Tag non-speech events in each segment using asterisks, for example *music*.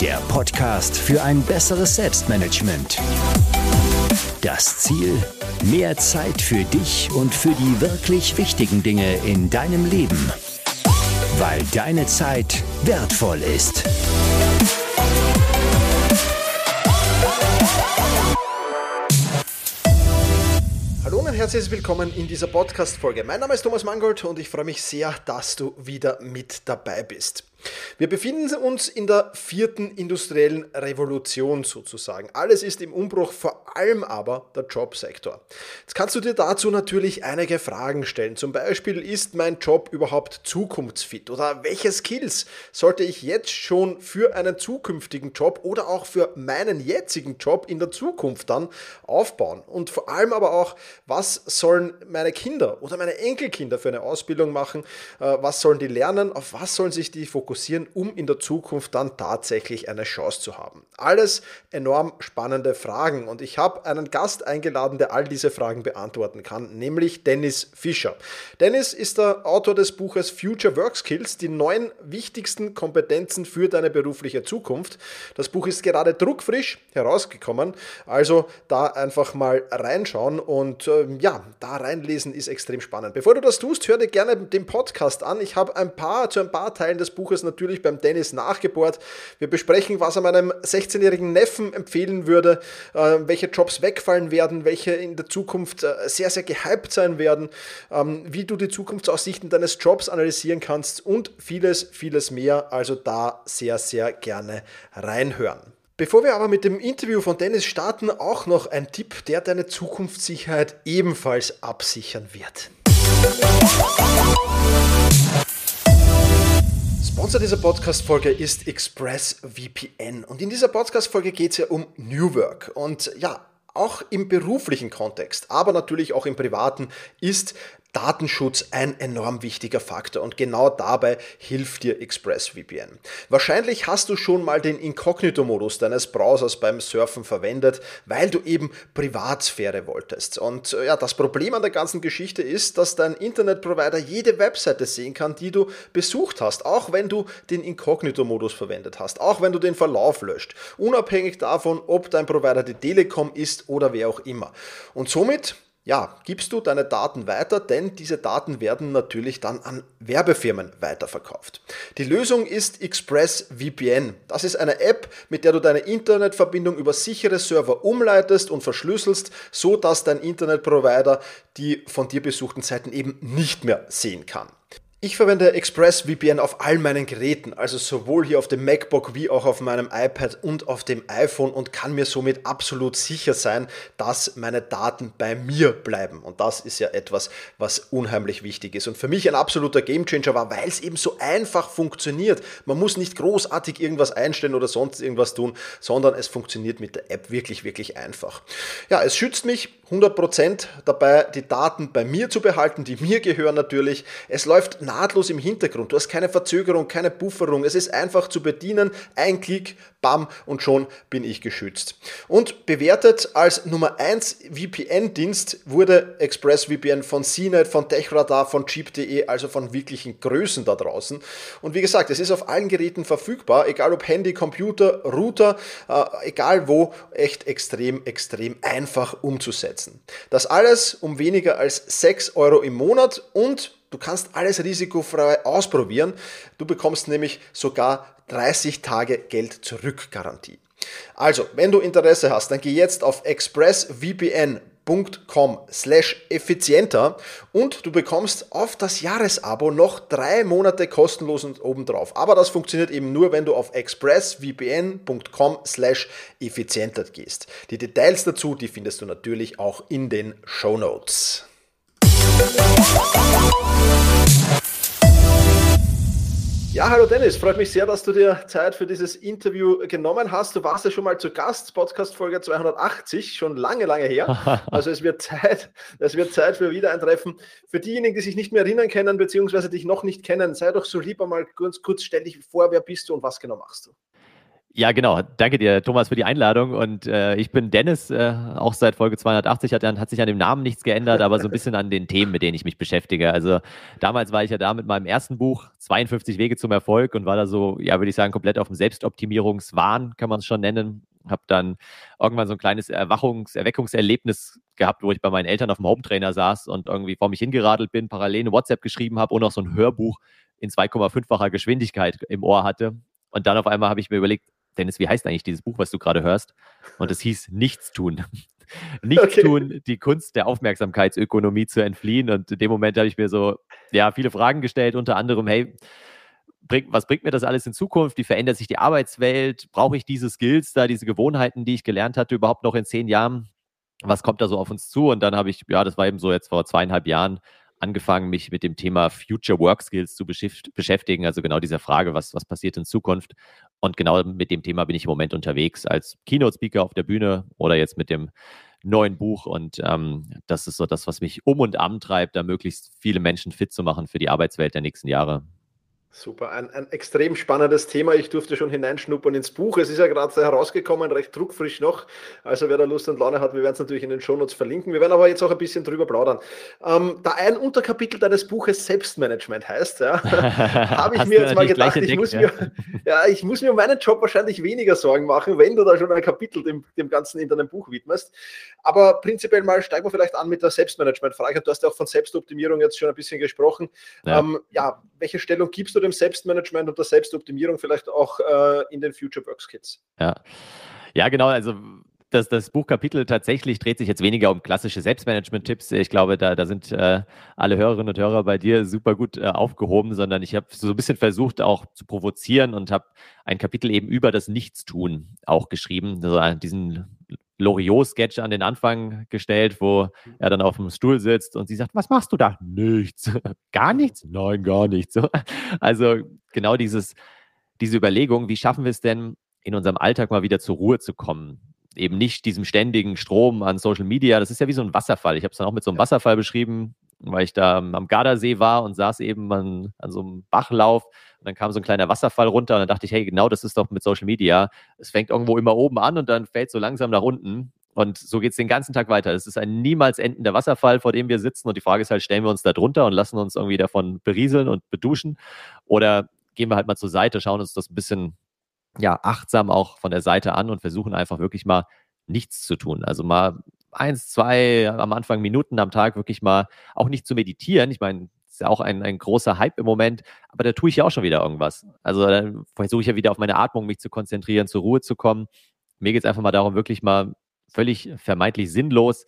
der Podcast für ein besseres Selbstmanagement. Das Ziel? Mehr Zeit für dich und für die wirklich wichtigen Dinge in deinem Leben. Weil deine Zeit wertvoll ist. Hallo und herzlich willkommen in dieser Podcast-Folge. Mein Name ist Thomas Mangold und ich freue mich sehr, dass du wieder mit dabei bist. Wir befinden uns in der vierten industriellen Revolution sozusagen. Alles ist im Umbruch, vor allem aber der Jobsektor. Jetzt kannst du dir dazu natürlich einige Fragen stellen. Zum Beispiel, ist mein Job überhaupt zukunftsfit? Oder welche Skills sollte ich jetzt schon für einen zukünftigen Job oder auch für meinen jetzigen Job in der Zukunft dann aufbauen? Und vor allem aber auch, was sollen meine Kinder oder meine Enkelkinder für eine Ausbildung machen? Äh, was sollen die lernen? Auf was sollen sich die fokussieren? Fokussieren, um in der Zukunft dann tatsächlich eine Chance zu haben. Alles enorm spannende Fragen und ich habe einen Gast eingeladen, der all diese Fragen beantworten kann, nämlich Dennis Fischer. Dennis ist der Autor des Buches Future Work Skills, die neun wichtigsten Kompetenzen für deine berufliche Zukunft. Das Buch ist gerade druckfrisch herausgekommen, also da einfach mal reinschauen und äh, ja, da reinlesen ist extrem spannend. Bevor du das tust, hör dir gerne den Podcast an. Ich habe ein paar zu ein paar Teilen des Buches das natürlich beim Dennis nachgebohrt. Wir besprechen, was er meinem 16-jährigen Neffen empfehlen würde, äh, welche Jobs wegfallen werden, welche in der Zukunft äh, sehr, sehr gehypt sein werden, ähm, wie du die Zukunftsaussichten deines Jobs analysieren kannst und vieles, vieles mehr. Also da sehr, sehr gerne reinhören. Bevor wir aber mit dem Interview von Dennis starten, auch noch ein Tipp, der deine Zukunftssicherheit ebenfalls absichern wird. Sponsor dieser Podcast-Folge ist ExpressVPN. Und in dieser Podcast-Folge geht es ja um New Work. Und ja, auch im beruflichen Kontext, aber natürlich auch im privaten, ist Datenschutz ein enorm wichtiger Faktor und genau dabei hilft dir ExpressVPN. Wahrscheinlich hast du schon mal den Inkognito-Modus deines Browsers beim Surfen verwendet, weil du eben Privatsphäre wolltest. Und äh, ja, das Problem an der ganzen Geschichte ist, dass dein Internetprovider jede Webseite sehen kann, die du besucht hast, auch wenn du den Inkognito-Modus verwendet hast, auch wenn du den Verlauf löscht, unabhängig davon, ob dein Provider die Telekom ist oder wer auch immer. Und somit ja, gibst du deine Daten weiter, denn diese Daten werden natürlich dann an Werbefirmen weiterverkauft. Die Lösung ist ExpressVPN. Das ist eine App, mit der du deine Internetverbindung über sichere Server umleitest und verschlüsselst, so dass dein Internetprovider die von dir besuchten Seiten eben nicht mehr sehen kann. Ich verwende ExpressVPN auf all meinen Geräten, also sowohl hier auf dem MacBook wie auch auf meinem iPad und auf dem iPhone und kann mir somit absolut sicher sein, dass meine Daten bei mir bleiben. Und das ist ja etwas, was unheimlich wichtig ist. Und für mich ein absoluter Gamechanger war, weil es eben so einfach funktioniert. Man muss nicht großartig irgendwas einstellen oder sonst irgendwas tun, sondern es funktioniert mit der App wirklich, wirklich einfach. Ja, es schützt mich 100% dabei, die Daten bei mir zu behalten, die mir gehören natürlich. Es läuft nahtlos im Hintergrund. Du hast keine Verzögerung, keine Bufferung. Es ist einfach zu bedienen. Ein Klick, bam, und schon bin ich geschützt. Und bewertet als Nummer 1 VPN-Dienst wurde ExpressVPN von CNET, von TechRadar, von Cheap.de, also von wirklichen Größen da draußen. Und wie gesagt, es ist auf allen Geräten verfügbar, egal ob Handy, Computer, Router, äh, egal wo, echt extrem, extrem einfach umzusetzen. Das alles um weniger als 6 Euro im Monat und Du kannst alles risikofrei ausprobieren. Du bekommst nämlich sogar 30 Tage Geld zurück Garantie. Also, wenn du Interesse hast, dann geh jetzt auf expressvpn.com slash effizienter und du bekommst auf das Jahresabo noch drei Monate kostenlos und obendrauf. Aber das funktioniert eben nur, wenn du auf expressvpn.com slash effizienter gehst. Die Details dazu, die findest du natürlich auch in den Show Notes. Ja, hallo Dennis, freut mich sehr, dass du dir Zeit für dieses Interview genommen hast. Du warst ja schon mal zu Gast, Podcast Folge 280, schon lange, lange her. *laughs* Also es wird Zeit, es wird Zeit für wieder ein Treffen. Für diejenigen, die sich nicht mehr erinnern können, beziehungsweise dich noch nicht kennen, sei doch so lieber mal kurz, kurz stell dich vor, wer bist du und was genau machst du? Ja, genau. Danke dir, Thomas, für die Einladung. Und äh, ich bin Dennis, äh, auch seit Folge 280 hat, hat, sich an dem Namen nichts geändert, aber so ein bisschen an den Themen, mit denen ich mich beschäftige. Also damals war ich ja da mit meinem ersten Buch, 52 Wege zum Erfolg, und war da so, ja, würde ich sagen, komplett auf dem Selbstoptimierungswahn, kann man es schon nennen. Habe dann irgendwann so ein kleines Erwachungs-, Erweckungserlebnis gehabt, wo ich bei meinen Eltern auf dem Hometrainer saß und irgendwie vor mich hingeradelt bin, parallel eine WhatsApp geschrieben habe und auch so ein Hörbuch in 2,5-facher Geschwindigkeit im Ohr hatte. Und dann auf einmal habe ich mir überlegt, Dennis, wie heißt eigentlich dieses Buch, was du gerade hörst? Und es hieß Nichtstun. *laughs* Nichtstun, okay. die Kunst der Aufmerksamkeitsökonomie zu entfliehen. Und in dem Moment habe ich mir so, ja, viele Fragen gestellt, unter anderem, hey, bring, was bringt mir das alles in Zukunft? Wie verändert sich die Arbeitswelt? Brauche ich diese Skills da, diese Gewohnheiten, die ich gelernt hatte, überhaupt noch in zehn Jahren? Was kommt da so auf uns zu? Und dann habe ich, ja, das war eben so jetzt vor zweieinhalb Jahren, angefangen, mich mit dem Thema Future Work Skills zu beschäftigen. Also genau dieser Frage, was, was passiert in Zukunft. Und genau mit dem Thema bin ich im Moment unterwegs als Keynote-Speaker auf der Bühne oder jetzt mit dem neuen Buch. Und ähm, das ist so das, was mich um und am treibt, da möglichst viele Menschen fit zu machen für die Arbeitswelt der nächsten Jahre. Super, ein, ein extrem spannendes Thema. Ich durfte schon hineinschnuppern ins Buch. Es ist ja gerade herausgekommen, recht druckfrisch noch. Also wer da Lust und Laune hat, wir werden es natürlich in den Shownotes verlinken. Wir werden aber jetzt auch ein bisschen drüber plaudern. Ähm, da ein Unterkapitel deines Buches Selbstmanagement heißt, ja, *laughs* habe ich mir jetzt mal gedacht, ich, muss mir, ja, ich muss mir um meinen Job wahrscheinlich weniger Sorgen machen, wenn du da schon ein Kapitel dem, dem Ganzen in deinem Buch widmest. Aber prinzipiell mal steigen wir vielleicht an mit der Selbstmanagement-Frage. Du hast ja auch von Selbstoptimierung jetzt schon ein bisschen gesprochen. Ja, ähm, ja welche Stellung gibst du dem Selbstmanagement und der Selbstoptimierung vielleicht auch äh, in den Future Works Kits. Ja. Ja, genau. Also das, das Buchkapitel tatsächlich dreht sich jetzt weniger um klassische Selbstmanagement-Tipps. Ich glaube, da, da sind äh, alle Hörerinnen und Hörer bei dir super gut äh, aufgehoben, sondern ich habe so ein bisschen versucht, auch zu provozieren und habe ein Kapitel eben über das Nichtstun auch geschrieben. Also diesen Loriot-Sketch an den Anfang gestellt, wo er dann auf dem Stuhl sitzt und sie sagt, was machst du da? Nichts. *laughs* gar nichts? Nein, gar nichts. *laughs* Also genau dieses, diese Überlegung, wie schaffen wir es denn, in unserem Alltag mal wieder zur Ruhe zu kommen? Eben nicht diesem ständigen Strom an Social Media. Das ist ja wie so ein Wasserfall. Ich habe es dann auch mit so einem Wasserfall beschrieben, weil ich da am Gardasee war und saß eben an, an so einem Bachlauf und dann kam so ein kleiner Wasserfall runter und dann dachte ich, hey, genau das ist doch mit Social Media. Es fängt irgendwo immer oben an und dann fällt so langsam nach unten. Und so geht es den ganzen Tag weiter. Es ist ein niemals endender Wasserfall, vor dem wir sitzen. Und die Frage ist halt, stellen wir uns da drunter und lassen uns irgendwie davon berieseln und beduschen? Oder gehen wir halt mal zur Seite, schauen uns das ein bisschen ja, achtsam auch von der Seite an und versuchen einfach wirklich mal nichts zu tun. Also mal eins, zwei am Anfang Minuten am Tag wirklich mal auch nicht zu meditieren. Ich meine, ist ja auch ein, ein großer Hype im Moment, aber da tue ich ja auch schon wieder irgendwas. Also dann versuche ich ja wieder auf meine Atmung mich zu konzentrieren, zur Ruhe zu kommen. Mir geht es einfach mal darum, wirklich mal völlig vermeintlich sinnlos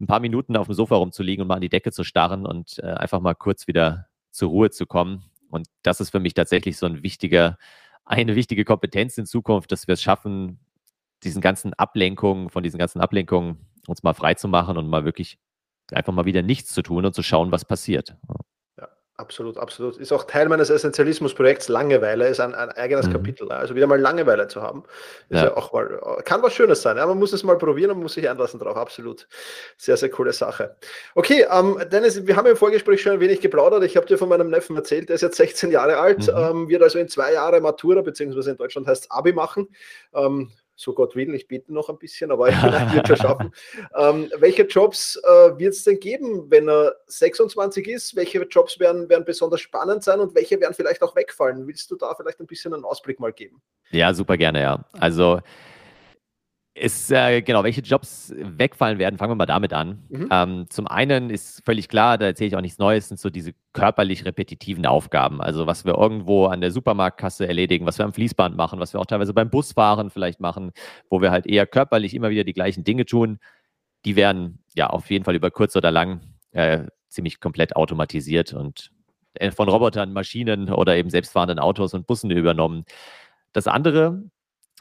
ein paar Minuten auf dem Sofa rumzuliegen und mal an die Decke zu starren und äh, einfach mal kurz wieder zur Ruhe zu kommen. Und das ist für mich tatsächlich so ein wichtiger, eine wichtige Kompetenz in Zukunft, dass wir es schaffen, diesen ganzen Ablenkungen, von diesen ganzen Ablenkungen uns mal frei zu machen und mal wirklich einfach mal wieder nichts zu tun und zu schauen, was passiert. Absolut, absolut. Ist auch Teil meines Essentialismus-Projekts Langeweile, ist ein, ein eigenes mhm. Kapitel. Also wieder mal Langeweile zu haben, ist ja. ja. auch mal, kann was Schönes sein. Ja? Man muss es mal probieren und muss sich einlassen drauf. Absolut. Sehr, sehr coole Sache. Okay, ähm, Dennis, wir haben im Vorgespräch schon ein wenig geplaudert. Ich habe dir von meinem Neffen erzählt, der ist jetzt 16 Jahre alt, mhm. ähm, wird also in zwei Jahren Matura, beziehungsweise in Deutschland heißt es Abi machen. Ähm, so Gott will, ich bete noch ein bisschen, aber *laughs* ich wird schon schaffen. Ähm, welche Jobs äh, wird es denn geben, wenn er 26 ist? Welche Jobs werden, werden besonders spannend sein und welche werden vielleicht auch wegfallen? Willst du da vielleicht ein bisschen einen Ausblick mal geben? Ja, super gerne, ja. Also ist, äh, genau, welche Jobs wegfallen werden, fangen wir mal damit an. Mhm. Ähm, zum einen ist völlig klar, da erzähle ich auch nichts Neues, sind so diese körperlich repetitiven Aufgaben. Also was wir irgendwo an der Supermarktkasse erledigen, was wir am Fließband machen, was wir auch teilweise beim Busfahren vielleicht machen, wo wir halt eher körperlich immer wieder die gleichen Dinge tun, die werden ja auf jeden Fall über kurz oder lang äh, ziemlich komplett automatisiert und äh, von Robotern, Maschinen oder eben selbstfahrenden Autos und Bussen übernommen. Das andere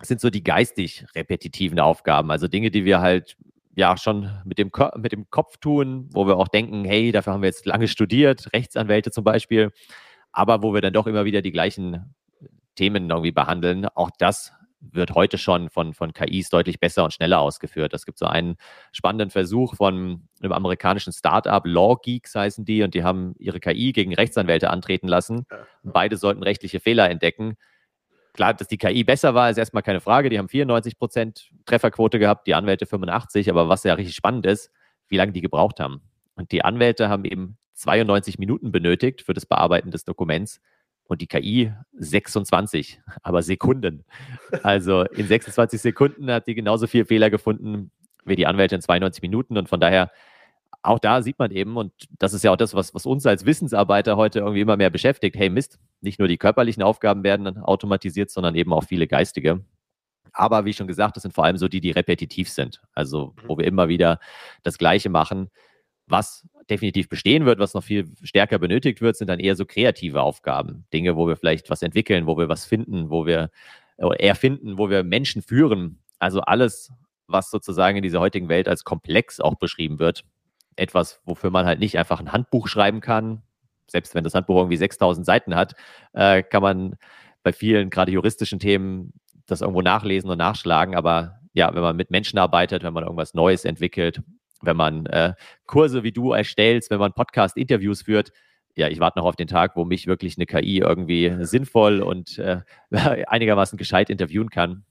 sind so die geistig repetitiven Aufgaben, also Dinge, die wir halt ja schon mit dem, mit dem Kopf tun, wo wir auch denken, hey, dafür haben wir jetzt lange studiert, Rechtsanwälte zum Beispiel, aber wo wir dann doch immer wieder die gleichen Themen irgendwie behandeln. Auch das wird heute schon von, von KIs deutlich besser und schneller ausgeführt. Es gibt so einen spannenden Versuch von einem amerikanischen Startup, Law Geeks heißen die, und die haben ihre KI gegen Rechtsanwälte antreten lassen. Beide sollten rechtliche Fehler entdecken. Klar, dass die KI besser war, ist erstmal keine Frage. Die haben 94 Prozent Trefferquote gehabt, die Anwälte 85. Aber was ja richtig spannend ist, wie lange die gebraucht haben. Und die Anwälte haben eben 92 Minuten benötigt für das Bearbeiten des Dokuments und die KI 26, aber Sekunden. Also in 26 Sekunden hat die genauso viel Fehler gefunden wie die Anwälte in 92 Minuten. Und von daher auch da sieht man eben, und das ist ja auch das, was, was uns als Wissensarbeiter heute irgendwie immer mehr beschäftigt, hey Mist, nicht nur die körperlichen Aufgaben werden automatisiert, sondern eben auch viele geistige. Aber wie schon gesagt, das sind vor allem so die, die repetitiv sind. Also wo mhm. wir immer wieder das Gleiche machen. Was definitiv bestehen wird, was noch viel stärker benötigt wird, sind dann eher so kreative Aufgaben. Dinge, wo wir vielleicht was entwickeln, wo wir was finden, wo wir erfinden, wo wir Menschen führen. Also alles, was sozusagen in dieser heutigen Welt als komplex auch beschrieben wird, etwas, wofür man halt nicht einfach ein Handbuch schreiben kann. Selbst wenn das Handbuch irgendwie 6000 Seiten hat, äh, kann man bei vielen, gerade juristischen Themen, das irgendwo nachlesen und nachschlagen. Aber ja, wenn man mit Menschen arbeitet, wenn man irgendwas Neues entwickelt, wenn man äh, Kurse wie du erstellst, wenn man Podcast-Interviews führt, ja, ich warte noch auf den Tag, wo mich wirklich eine KI irgendwie sinnvoll und äh, *laughs* einigermaßen gescheit interviewen kann.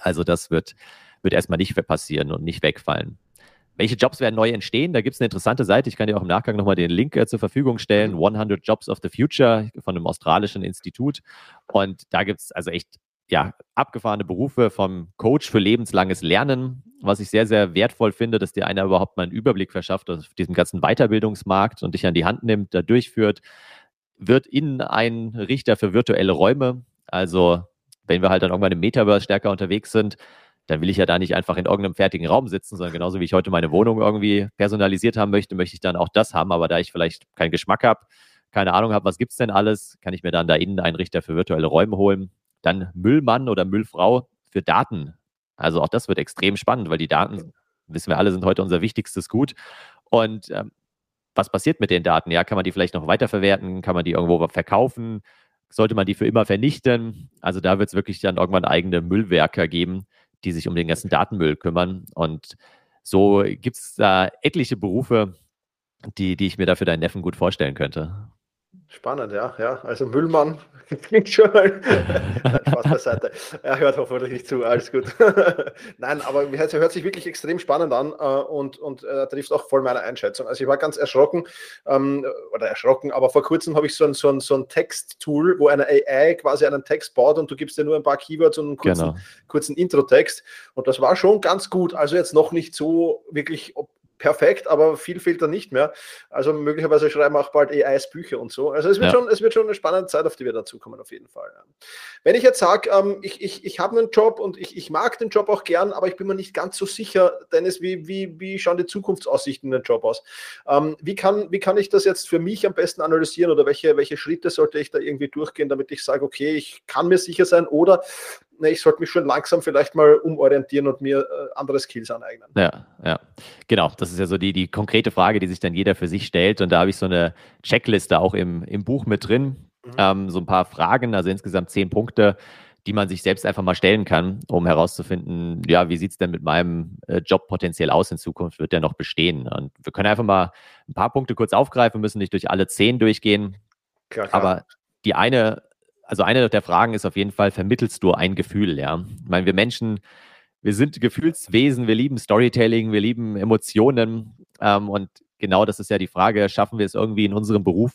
Also das wird, wird erstmal nicht passieren und nicht wegfallen. Welche Jobs werden neu entstehen? Da gibt es eine interessante Seite. Ich kann dir auch im Nachgang nochmal den Link äh, zur Verfügung stellen. 100 mhm. Jobs of the Future von einem australischen Institut. Und da gibt es also echt ja, abgefahrene Berufe vom Coach für lebenslanges Lernen, was ich sehr, sehr wertvoll finde, dass dir einer überhaupt mal einen Überblick verschafft auf diesem ganzen Weiterbildungsmarkt und dich an die Hand nimmt, da durchführt, wird in ein Richter für virtuelle Räume. Also wenn wir halt dann irgendwann im Metaverse stärker unterwegs sind, dann will ich ja da nicht einfach in irgendeinem fertigen Raum sitzen, sondern genauso wie ich heute meine Wohnung irgendwie personalisiert haben möchte, möchte ich dann auch das haben. Aber da ich vielleicht keinen Geschmack habe, keine Ahnung habe, was gibt es denn alles, kann ich mir dann da innen einen Richter für virtuelle Räume holen. Dann Müllmann oder Müllfrau für Daten. Also auch das wird extrem spannend, weil die Daten, wissen wir alle, sind heute unser wichtigstes Gut. Und ähm, was passiert mit den Daten? Ja, kann man die vielleicht noch weiterverwerten? Kann man die irgendwo verkaufen? Sollte man die für immer vernichten? Also da wird es wirklich dann irgendwann eigene Müllwerker geben, die sich um den ganzen Datenmüll kümmern. Und so gibt es da etliche Berufe, die, die ich mir da für deinen Neffen gut vorstellen könnte. Spannend, ja, ja. Also Müllmann *laughs* klingt schon mal. *laughs* Nein, Spaß beiseite. Er hört hoffentlich nicht zu, alles gut. *laughs* Nein, aber es hört sich wirklich extrem spannend an äh, und, und äh, trifft auch voll meine Einschätzung. Also ich war ganz erschrocken, ähm, oder erschrocken, aber vor kurzem habe ich so ein, so ein, so ein Text-Tool, wo eine AI quasi einen Text baut und du gibst dir nur ein paar Keywords und einen kurzen, genau. kurzen Intro-Text. Und das war schon ganz gut. Also jetzt noch nicht so wirklich perfekt, aber viel fehlt da nicht mehr. Also möglicherweise schreiben auch bald AIs Bücher und so. Also es wird, ja. schon, es wird schon eine spannende Zeit, auf die wir dazu kommen, auf jeden Fall. Wenn ich jetzt sage, ähm, ich, ich, ich habe einen Job und ich, ich mag den Job auch gern, aber ich bin mir nicht ganz so sicher, Dennis, wie, wie, wie schauen die Zukunftsaussichten in den Job aus? Ähm, wie, kann, wie kann ich das jetzt für mich am besten analysieren oder welche, welche Schritte sollte ich da irgendwie durchgehen, damit ich sage, okay, ich kann mir sicher sein oder ne, ich sollte mich schon langsam vielleicht mal umorientieren und mir äh, andere Skills aneignen. Ja, ja. Genau, das ist ja so die, die konkrete Frage, die sich dann jeder für sich stellt. Und da habe ich so eine Checkliste auch im, im Buch mit drin. Mhm. Ähm, so ein paar Fragen, also insgesamt zehn Punkte, die man sich selbst einfach mal stellen kann, um herauszufinden, ja, wie sieht es denn mit meinem äh, Job potenziell aus in Zukunft? Wird der noch bestehen? Und wir können einfach mal ein paar Punkte kurz aufgreifen, müssen nicht durch alle zehn durchgehen. Klar, klar. Aber die eine, also eine der Fragen ist auf jeden Fall, vermittelst du ein Gefühl, ja? Ich meine, wir Menschen, wir sind Gefühlswesen, wir lieben Storytelling, wir lieben Emotionen. Ähm, und genau das ist ja die Frage, schaffen wir es irgendwie in unserem Beruf,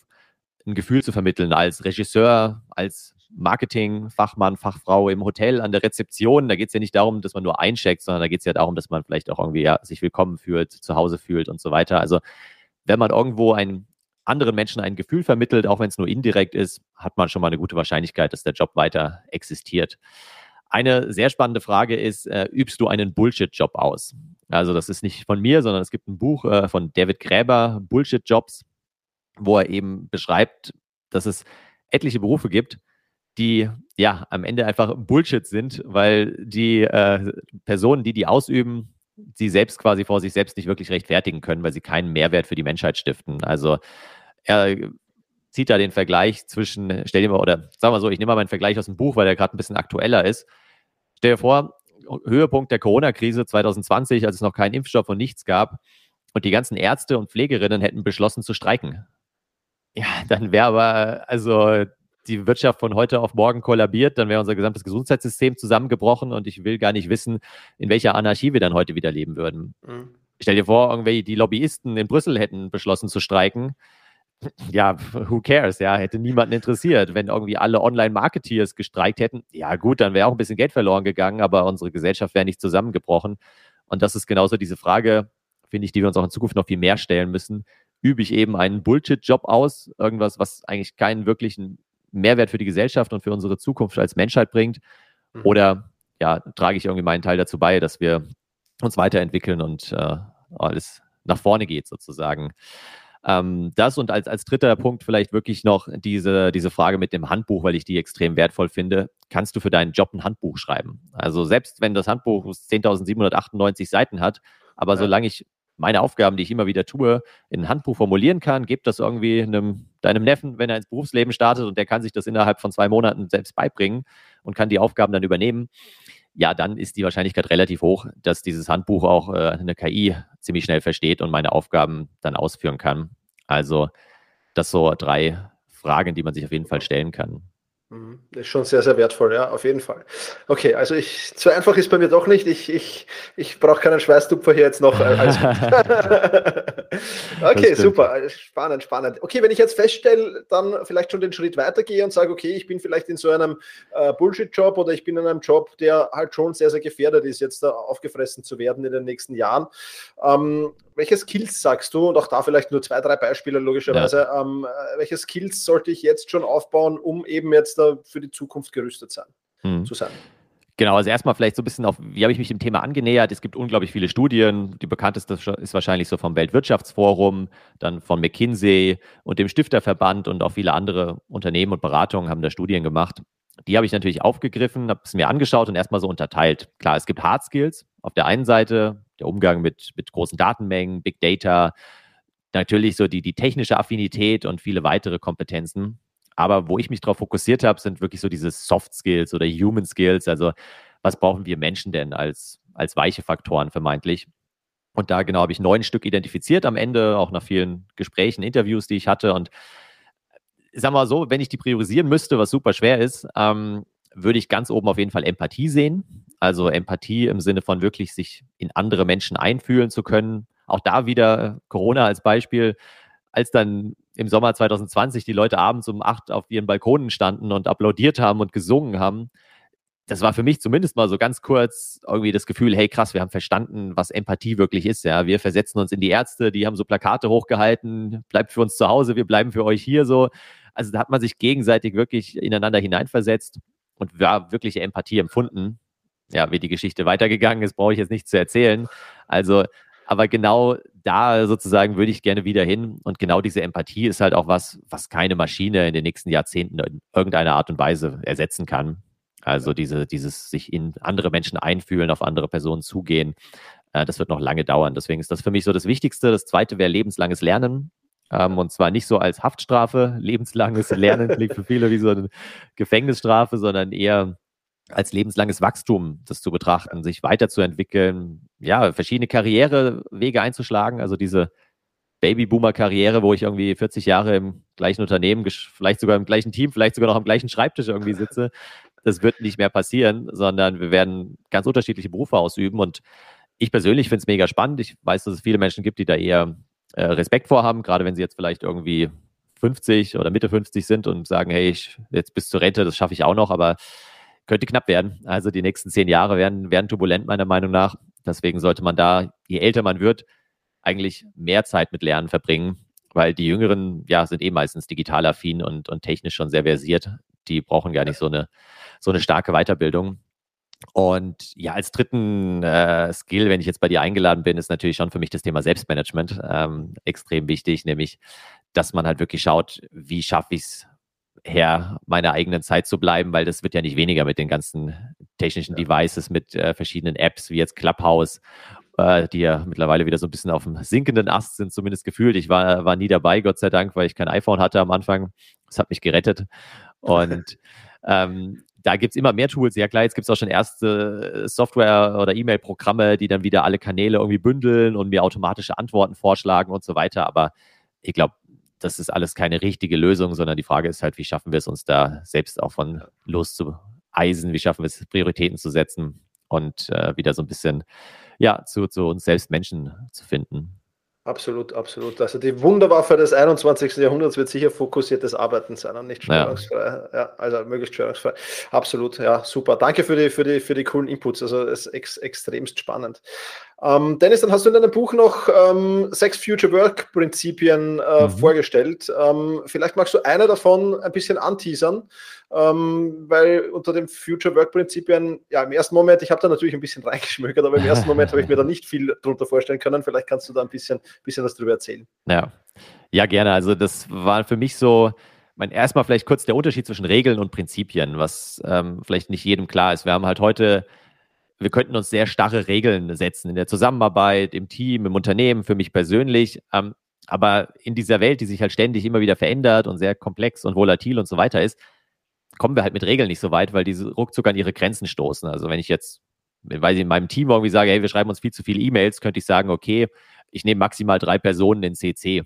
ein Gefühl zu vermitteln als Regisseur, als Marketing, Fachmann, Fachfrau im Hotel, an der Rezeption. Da geht es ja nicht darum, dass man nur eincheckt, sondern da geht es ja darum, dass man vielleicht auch irgendwie ja, sich willkommen fühlt, zu Hause fühlt und so weiter. Also wenn man irgendwo einen anderen Menschen ein Gefühl vermittelt, auch wenn es nur indirekt ist, hat man schon mal eine gute Wahrscheinlichkeit, dass der Job weiter existiert. Eine sehr spannende Frage ist, äh, übst du einen Bullshit-Job aus? Also das ist nicht von mir, sondern es gibt ein Buch äh, von David Gräber, Bullshit-Jobs, wo er eben beschreibt, dass es etliche Berufe gibt, die ja am Ende einfach Bullshit sind, weil die äh, Personen, die die ausüben, sie selbst quasi vor sich selbst nicht wirklich rechtfertigen können, weil sie keinen Mehrwert für die Menschheit stiften. Also er zieht da den Vergleich zwischen, stell dir mal, oder sagen wir so, ich nehme mal meinen Vergleich aus dem Buch, weil der gerade ein bisschen aktueller ist. Stell dir vor, Höhepunkt der Corona-Krise 2020, als es noch keinen Impfstoff und nichts gab und die ganzen Ärzte und Pflegerinnen hätten beschlossen zu streiken. Ja, dann wäre aber, also die Wirtschaft von heute auf morgen kollabiert, dann wäre unser gesamtes Gesundheitssystem zusammengebrochen und ich will gar nicht wissen, in welcher Anarchie wir dann heute wieder leben würden. Mhm. Stell dir vor, irgendwie die Lobbyisten in Brüssel hätten beschlossen zu streiken. Ja, who cares? Ja, hätte niemanden interessiert. Wenn irgendwie alle Online-Marketeers gestreikt hätten, ja gut, dann wäre auch ein bisschen Geld verloren gegangen, aber unsere Gesellschaft wäre nicht zusammengebrochen. Und das ist genauso diese Frage, finde ich, die wir uns auch in Zukunft noch viel mehr stellen müssen. Übe ich eben einen Bullshit-Job aus, irgendwas, was eigentlich keinen wirklichen Mehrwert für die Gesellschaft und für unsere Zukunft als Menschheit bringt? Mhm. Oder ja, trage ich irgendwie meinen Teil dazu bei, dass wir uns weiterentwickeln und äh, alles nach vorne geht sozusagen. Ähm, das und als, als dritter Punkt vielleicht wirklich noch diese, diese Frage mit dem Handbuch, weil ich die extrem wertvoll finde. Kannst du für deinen Job ein Handbuch schreiben? Also selbst wenn das Handbuch 10.798 Seiten hat, aber ja. solange ich meine Aufgaben, die ich immer wieder tue, in ein Handbuch formulieren kann, gib das irgendwie einem, deinem Neffen, wenn er ins Berufsleben startet und der kann sich das innerhalb von zwei Monaten selbst beibringen und kann die Aufgaben dann übernehmen, ja, dann ist die Wahrscheinlichkeit relativ hoch, dass dieses Handbuch auch äh, eine KI ziemlich schnell versteht und meine Aufgaben dann ausführen kann. Also das so drei Fragen, die man sich auf jeden Fall stellen kann. Mhm. Das ist schon sehr, sehr wertvoll, ja, auf jeden Fall. Okay, also ich, so einfach ist bei mir doch nicht. Ich, ich, ich brauche keinen Schweißtupfer hier jetzt noch. Äh, *laughs* *laughs* okay, super, spannend, spannend. Okay, wenn ich jetzt feststelle, dann vielleicht schon den Schritt weitergehe und sage, okay, ich bin vielleicht in so einem äh, Bullshit-Job oder ich bin in einem Job, der halt schon sehr, sehr gefährdet ist, jetzt da aufgefressen zu werden in den nächsten Jahren. Ähm, welche Skills sagst du, und auch da vielleicht nur zwei, drei Beispiele logischerweise, ja. ähm, äh, welche Skills sollte ich jetzt schon aufbauen, um eben jetzt da für die Zukunft gerüstet sein, hm. zu sein? Genau, also erstmal vielleicht so ein bisschen auf, wie habe ich mich dem Thema angenähert? Es gibt unglaublich viele Studien. Die bekannteste ist wahrscheinlich so vom Weltwirtschaftsforum, dann von McKinsey und dem Stifterverband und auch viele andere Unternehmen und Beratungen haben da Studien gemacht. Die habe ich natürlich aufgegriffen, habe es mir angeschaut und erstmal so unterteilt. Klar, es gibt Hard Skills. Auf der einen Seite der Umgang mit, mit großen Datenmengen, Big Data, natürlich so die, die technische Affinität und viele weitere Kompetenzen. Aber wo ich mich darauf fokussiert habe, sind wirklich so diese Soft Skills oder Human Skills. Also was brauchen wir Menschen denn als, als weiche Faktoren vermeintlich? Und da genau habe ich neun Stück identifiziert am Ende, auch nach vielen Gesprächen, Interviews, die ich hatte. Und ich sag mal so, wenn ich die priorisieren müsste, was super schwer ist, ähm, würde ich ganz oben auf jeden Fall Empathie sehen. Also Empathie im Sinne von wirklich sich in andere Menschen einfühlen zu können. Auch da wieder Corona als Beispiel, als dann im Sommer 2020 die Leute abends um acht auf ihren Balkonen standen und applaudiert haben und gesungen haben. das war für mich zumindest mal so ganz kurz irgendwie das Gefühl, hey krass, wir haben verstanden, was Empathie wirklich ist. Ja, wir versetzen uns in die Ärzte, die haben so Plakate hochgehalten, bleibt für uns zu Hause, wir bleiben für euch hier so. Also da hat man sich gegenseitig wirklich ineinander hineinversetzt und war wirkliche Empathie empfunden. Ja, wie die Geschichte weitergegangen ist, brauche ich jetzt nicht zu erzählen. Also, aber genau da sozusagen würde ich gerne wieder hin. Und genau diese Empathie ist halt auch was, was keine Maschine in den nächsten Jahrzehnten in irgendeiner Art und Weise ersetzen kann. Also diese, dieses sich in andere Menschen einfühlen, auf andere Personen zugehen, äh, das wird noch lange dauern. Deswegen ist das für mich so das Wichtigste. Das zweite wäre lebenslanges Lernen. Ähm, und zwar nicht so als Haftstrafe, lebenslanges Lernen klingt für viele wie so eine Gefängnisstrafe, sondern eher als lebenslanges Wachstum das zu betrachten, sich weiterzuentwickeln, ja, verschiedene Karrierewege einzuschlagen, also diese Babyboomer-Karriere, wo ich irgendwie 40 Jahre im gleichen Unternehmen, vielleicht sogar im gleichen Team, vielleicht sogar noch am gleichen Schreibtisch irgendwie sitze, das wird nicht mehr passieren, sondern wir werden ganz unterschiedliche Berufe ausüben. Und ich persönlich finde es mega spannend. Ich weiß, dass es viele Menschen gibt, die da eher äh, Respekt vorhaben, gerade wenn sie jetzt vielleicht irgendwie 50 oder Mitte 50 sind und sagen, hey, ich, jetzt bis zur Rente, das schaffe ich auch noch, aber könnte knapp werden. Also die nächsten zehn Jahre werden, werden turbulent, meiner Meinung nach. Deswegen sollte man da, je älter man wird, eigentlich mehr Zeit mit Lernen verbringen, weil die Jüngeren ja sind eh meistens digital affin und, und technisch schon sehr versiert. Die brauchen gar nicht so eine so eine starke Weiterbildung. Und ja, als dritten äh, Skill, wenn ich jetzt bei dir eingeladen bin, ist natürlich schon für mich das Thema Selbstmanagement ähm, extrem wichtig, nämlich, dass man halt wirklich schaut, wie schaffe ich es her, meiner eigenen Zeit zu bleiben, weil das wird ja nicht weniger mit den ganzen technischen ja. Devices, mit äh, verschiedenen Apps wie jetzt Clubhouse, äh, die ja mittlerweile wieder so ein bisschen auf dem sinkenden Ast sind, zumindest gefühlt. Ich war, war nie dabei, Gott sei Dank, weil ich kein iPhone hatte am Anfang. Das hat mich gerettet. Und *laughs* ähm, da gibt es immer mehr Tools. Ja klar, jetzt gibt es auch schon erste äh, Software- oder E-Mail-Programme, die dann wieder alle Kanäle irgendwie bündeln und mir automatische Antworten vorschlagen und so weiter. Aber ich glaube, das ist alles keine richtige Lösung, sondern die Frage ist halt, wie schaffen wir es uns da selbst auch von loszueisen? Wie schaffen wir es, Prioritäten zu setzen und äh, wieder so ein bisschen ja, zu, zu uns selbst Menschen zu finden? Absolut, absolut. Also die Wunderwaffe des 21. Jahrhunderts wird sicher fokussiertes Arbeiten sein und nicht störungsfrei. Ja. ja. also möglichst störungsfrei. Absolut, ja, super. Danke für die, für die, für die coolen Inputs. Also es ist ex, extremst spannend. Ähm, Dennis, dann hast du in deinem Buch noch ähm, sechs Future Work Prinzipien äh, mhm. vorgestellt. Ähm, vielleicht magst du eine davon ein bisschen anteasern, ähm, weil unter den Future Work Prinzipien, ja, im ersten Moment, ich habe da natürlich ein bisschen *laughs* reingeschmökert, aber im ersten Moment habe ich mir da nicht viel drunter vorstellen können. Vielleicht kannst du da ein bisschen, bisschen was drüber erzählen. Ja. ja, gerne. Also das war für mich so, mein, erstmal vielleicht kurz der Unterschied zwischen Regeln und Prinzipien, was ähm, vielleicht nicht jedem klar ist. Wir haben halt heute wir könnten uns sehr starre Regeln setzen in der Zusammenarbeit, im Team, im Unternehmen, für mich persönlich. Ähm, aber in dieser Welt, die sich halt ständig immer wieder verändert und sehr komplex und volatil und so weiter ist, kommen wir halt mit Regeln nicht so weit, weil diese ruckzuck an ihre Grenzen stoßen. Also wenn ich jetzt, weil ich in meinem Team irgendwie sage, hey, wir schreiben uns viel zu viele E-Mails, könnte ich sagen, okay, ich nehme maximal drei Personen in CC,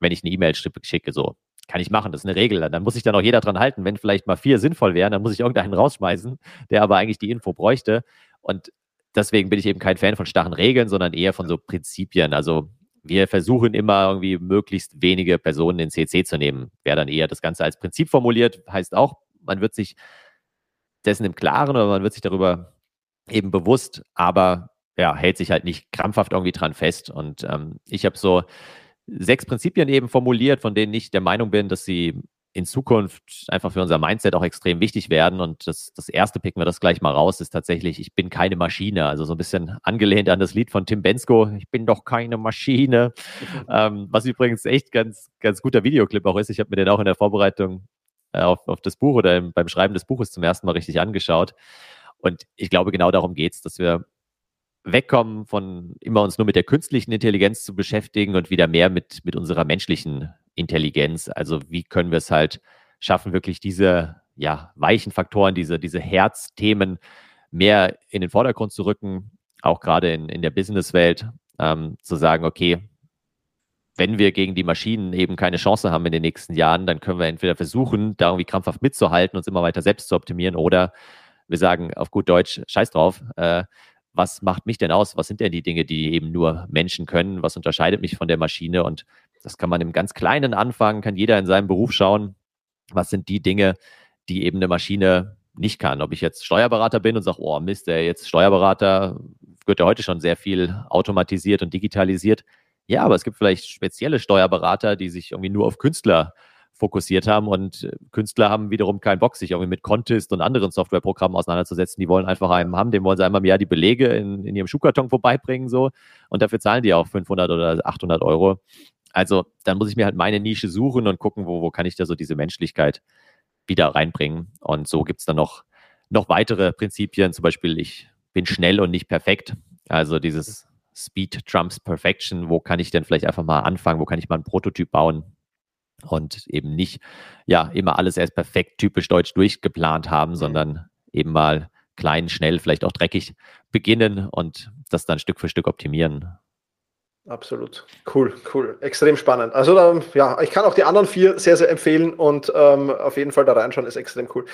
wenn ich eine E-Mail schicke, so. Kann ich machen, das ist eine Regel. Dann muss sich dann auch jeder dran halten. Wenn vielleicht mal vier sinnvoll wären, dann muss ich irgendeinen rausschmeißen, der aber eigentlich die Info bräuchte. Und deswegen bin ich eben kein Fan von starren Regeln, sondern eher von so Prinzipien. Also wir versuchen immer irgendwie möglichst wenige Personen in CC zu nehmen. Wer dann eher das Ganze als Prinzip formuliert, heißt auch, man wird sich dessen im Klaren oder man wird sich darüber eben bewusst, aber ja, hält sich halt nicht krampfhaft irgendwie dran fest. Und ähm, ich habe so sechs Prinzipien eben formuliert, von denen ich der Meinung bin, dass sie in Zukunft einfach für unser Mindset auch extrem wichtig werden. Und das, das erste picken wir das gleich mal raus, ist tatsächlich, ich bin keine Maschine. Also so ein bisschen angelehnt an das Lied von Tim Bensko, ich bin doch keine Maschine. *laughs* ähm, was übrigens echt ganz, ganz guter Videoclip auch ist. Ich habe mir den auch in der Vorbereitung äh, auf, auf das Buch oder im, beim Schreiben des Buches zum ersten Mal richtig angeschaut. Und ich glaube, genau darum geht es, dass wir wegkommen von immer uns nur mit der künstlichen Intelligenz zu beschäftigen und wieder mehr mit, mit unserer menschlichen Intelligenz. Also wie können wir es halt schaffen, wirklich diese ja, weichen Faktoren, diese, diese Herzthemen mehr in den Vordergrund zu rücken, auch gerade in, in der Businesswelt, ähm, zu sagen, okay, wenn wir gegen die Maschinen eben keine Chance haben in den nächsten Jahren, dann können wir entweder versuchen, da irgendwie krampfhaft mitzuhalten, uns immer weiter selbst zu optimieren, oder wir sagen auf gut Deutsch, scheiß drauf, äh, was macht mich denn aus? Was sind denn die Dinge, die eben nur Menschen können? Was unterscheidet mich von der Maschine? Und das kann man im ganz Kleinen anfangen, kann jeder in seinem Beruf schauen, was sind die Dinge, die eben eine Maschine nicht kann. Ob ich jetzt Steuerberater bin und sage, oh Mist, der jetzt Steuerberater wird ja heute schon sehr viel automatisiert und digitalisiert. Ja, aber es gibt vielleicht spezielle Steuerberater, die sich irgendwie nur auf Künstler fokussiert haben und äh, Künstler haben wiederum keinen Bock, sich irgendwie mit Contest und anderen Softwareprogrammen auseinanderzusetzen. Die wollen einfach einen haben, dem wollen sie einmal im Jahr die Belege in, in ihrem Schuhkarton vorbeibringen so und dafür zahlen die auch 500 oder 800 Euro. Also dann muss ich mir halt meine Nische suchen und gucken, wo, wo kann ich da so diese Menschlichkeit wieder reinbringen. Und so gibt es dann noch, noch weitere Prinzipien, zum Beispiel ich bin schnell und nicht perfekt. Also dieses Speed Trumps Perfection, wo kann ich denn vielleicht einfach mal anfangen, wo kann ich mal einen Prototyp bauen und eben nicht, ja, immer alles erst perfekt typisch deutsch durchgeplant haben, mhm. sondern eben mal klein, schnell, vielleicht auch dreckig beginnen und das dann Stück für Stück optimieren. Absolut. Cool, cool. Extrem spannend. Also ähm, ja, ich kann auch die anderen vier sehr, sehr empfehlen und ähm, auf jeden Fall da reinschauen, ist extrem cool.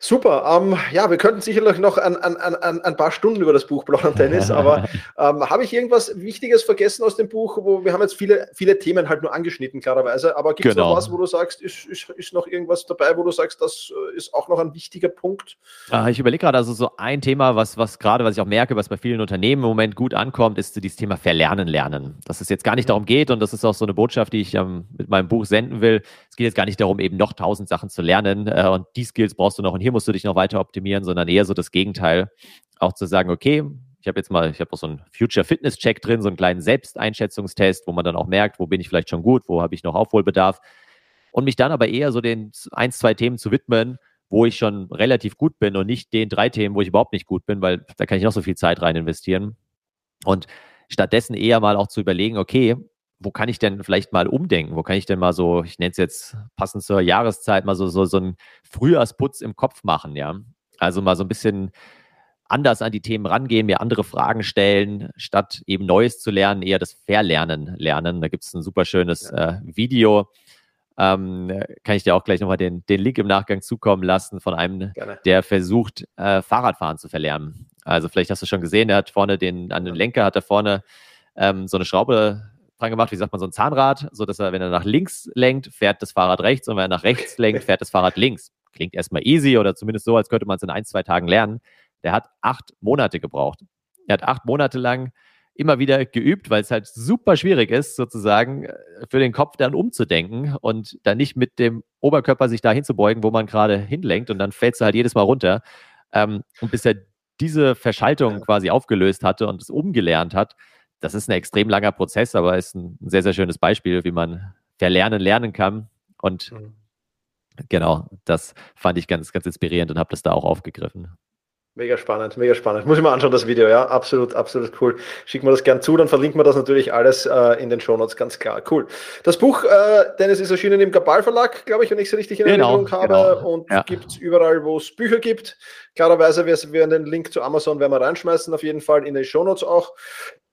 Super. Ähm, ja, wir könnten sicherlich noch ein, ein, ein, ein paar Stunden über das Buch plaudern, Dennis, aber *laughs* ähm, habe ich irgendwas Wichtiges vergessen aus dem Buch? Wo wir haben jetzt viele, viele Themen halt nur angeschnitten, klarerweise, aber gibt es genau. noch was, wo du sagst, ist, ist, ist noch irgendwas dabei, wo du sagst, das äh, ist auch noch ein wichtiger Punkt? Ah, ich überlege gerade, also so ein Thema, was, was gerade, was ich auch merke, was bei vielen Unternehmen im Moment gut ankommt, ist dieses Thema Verlernen lernen dass es jetzt gar nicht darum geht, und das ist auch so eine Botschaft, die ich ähm, mit meinem Buch senden will. Es geht jetzt gar nicht darum, eben noch tausend Sachen zu lernen äh, und die Skills brauchst du noch und hier musst du dich noch weiter optimieren, sondern eher so das Gegenteil. Auch zu sagen, okay, ich habe jetzt mal, ich habe auch so einen Future Fitness Check drin, so einen kleinen Selbsteinschätzungstest, wo man dann auch merkt, wo bin ich vielleicht schon gut, wo habe ich noch Aufholbedarf. Und mich dann aber eher so den ein, zwei Themen zu widmen, wo ich schon relativ gut bin und nicht den drei Themen, wo ich überhaupt nicht gut bin, weil da kann ich noch so viel Zeit rein investieren. Und stattdessen eher mal auch zu überlegen, okay, wo kann ich denn vielleicht mal umdenken? Wo kann ich denn mal so, ich nenne es jetzt passend zur Jahreszeit, mal so, so, so einen Frühjahrsputz im Kopf machen, ja? Also mal so ein bisschen anders an die Themen rangehen, mir andere Fragen stellen, statt eben Neues zu lernen, eher das Verlernen lernen. Da gibt es ein super schönes äh, Video. Ähm, kann ich dir auch gleich nochmal den, den Link im Nachgang zukommen lassen von einem, Gerne. der versucht, äh, Fahrradfahren zu verlernen. Also vielleicht hast du schon gesehen, er hat vorne den, an den Lenker hat er vorne ähm, so eine Schraube dran gemacht, wie sagt man, so ein Zahnrad, so dass er, wenn er nach links lenkt, fährt das Fahrrad rechts und wenn er nach rechts *laughs* lenkt, fährt das Fahrrad links. Klingt erstmal easy oder zumindest so, als könnte man es in ein, zwei Tagen lernen. Der hat acht Monate gebraucht. Er hat acht Monate lang immer wieder geübt, weil es halt super schwierig ist, sozusagen für den Kopf dann umzudenken und dann nicht mit dem Oberkörper sich da hinzubeugen, wo man gerade hinlenkt und dann fällt es halt jedes Mal runter. Ähm, und bis er diese Verschaltung quasi aufgelöst hatte und es umgelernt hat, das ist ein extrem langer Prozess, aber ist ein sehr, sehr schönes Beispiel, wie man verlernen lernen kann. Und mhm. genau, das fand ich ganz, ganz inspirierend und habe das da auch aufgegriffen. Mega spannend, mega spannend. Muss ich mal anschauen, das Video, ja, absolut, absolut cool. Schicken wir das gern zu, dann verlinken wir das natürlich alles äh, in den Shownotes, ganz klar. Cool. Das Buch, äh, Dennis, ist erschienen im Gabal Verlag, glaube ich, wenn ich es richtig in genau, Erinnerung habe. Genau. Und ja. gibt es überall, wo es Bücher gibt. Klarerweise wir werden den Link zu Amazon werden wir reinschmeißen, auf jeden Fall in den Shownotes auch.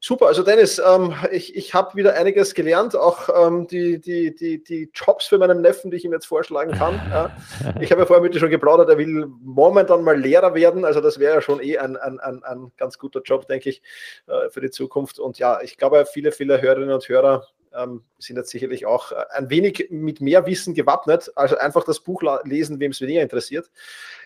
Super, also Dennis, ähm, ich, ich habe wieder einiges gelernt, auch ähm, die, die, die, die Jobs für meinen Neffen, die ich ihm jetzt vorschlagen kann. *laughs* Ja. Ich habe ja vorher mit dir schon geplaudert, er will momentan mal Lehrer werden, also das wäre ja schon eh ein, ein, ein, ein ganz guter Job, denke ich, äh, für die Zukunft. Und ja, ich glaube, viele, viele Hörerinnen und Hörer ähm, sind jetzt sicherlich auch äh, ein wenig mit mehr Wissen gewappnet, also einfach das Buch lesen, wem es weniger interessiert.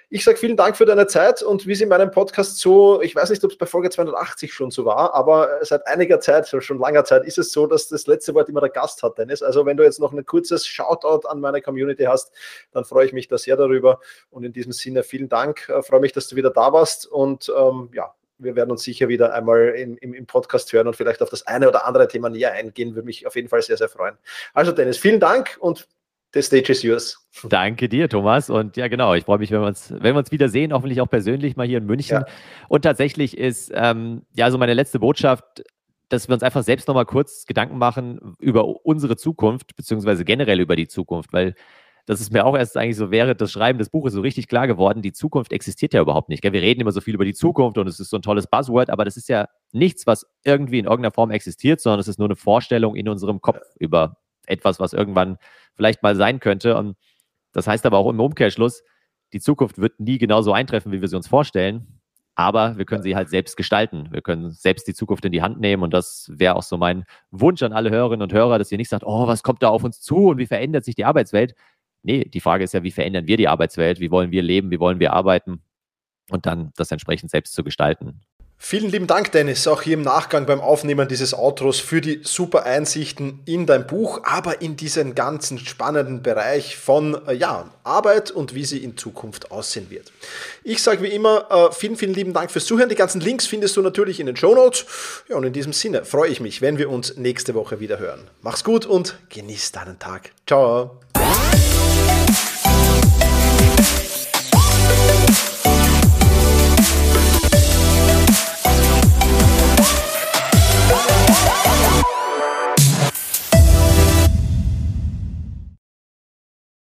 Ich sage vielen Dank für deine Zeit und wie es in meinem Podcast so, ich weiß nicht, ob es bei Folge 280 schon so war, aber seit einiger Zeit, schon langer Zeit, ist es so, dass das letzte Wort immer der Gast hat, Dennis. Also wenn du jetzt noch ein kurzes Shoutout an meine Community hast, dann freue ich mich da sehr darüber. Und in diesem Sinne vielen Dank, ich freue mich, dass du wieder da warst und ähm, ja, wir werden uns sicher wieder einmal im, im, im, Podcast hören und vielleicht auf das eine oder andere Thema näher eingehen. Würde mich auf jeden Fall sehr, sehr freuen. Also Dennis, vielen Dank und The stage is yours. Danke dir, Thomas. Und ja, genau, ich freue mich, wenn wir uns, wenn wir uns wiedersehen, hoffentlich auch persönlich mal hier in München. Ja. Und tatsächlich ist, ähm, ja, so meine letzte Botschaft, dass wir uns einfach selbst nochmal kurz Gedanken machen über unsere Zukunft, beziehungsweise generell über die Zukunft, weil das ist mir auch erst eigentlich so während des Schreiben des Buches so richtig klar geworden, die Zukunft existiert ja überhaupt nicht. Wir reden immer so viel über die Zukunft und es ist so ein tolles Buzzword, aber das ist ja nichts, was irgendwie in irgendeiner Form existiert, sondern es ist nur eine Vorstellung in unserem Kopf über etwas, was irgendwann vielleicht mal sein könnte. Und das heißt aber auch im Umkehrschluss, die Zukunft wird nie genauso eintreffen, wie wir sie uns vorstellen. Aber wir können sie halt selbst gestalten. Wir können selbst die Zukunft in die Hand nehmen. Und das wäre auch so mein Wunsch an alle Hörerinnen und Hörer, dass ihr nicht sagt, oh, was kommt da auf uns zu und wie verändert sich die Arbeitswelt? Nee, die Frage ist ja, wie verändern wir die Arbeitswelt? Wie wollen wir leben? Wie wollen wir arbeiten? und dann das entsprechend selbst zu gestalten. Vielen lieben Dank, Dennis, auch hier im Nachgang beim Aufnehmen dieses Outros für die super Einsichten in dein Buch, aber in diesen ganzen spannenden Bereich von äh, ja, Arbeit und wie sie in Zukunft aussehen wird. Ich sage wie immer, äh, vielen, vielen lieben Dank fürs Zuhören. Die ganzen Links findest du natürlich in den Show Notes. Ja, und in diesem Sinne freue ich mich, wenn wir uns nächste Woche wieder hören. Mach's gut und genieß deinen Tag. Ciao.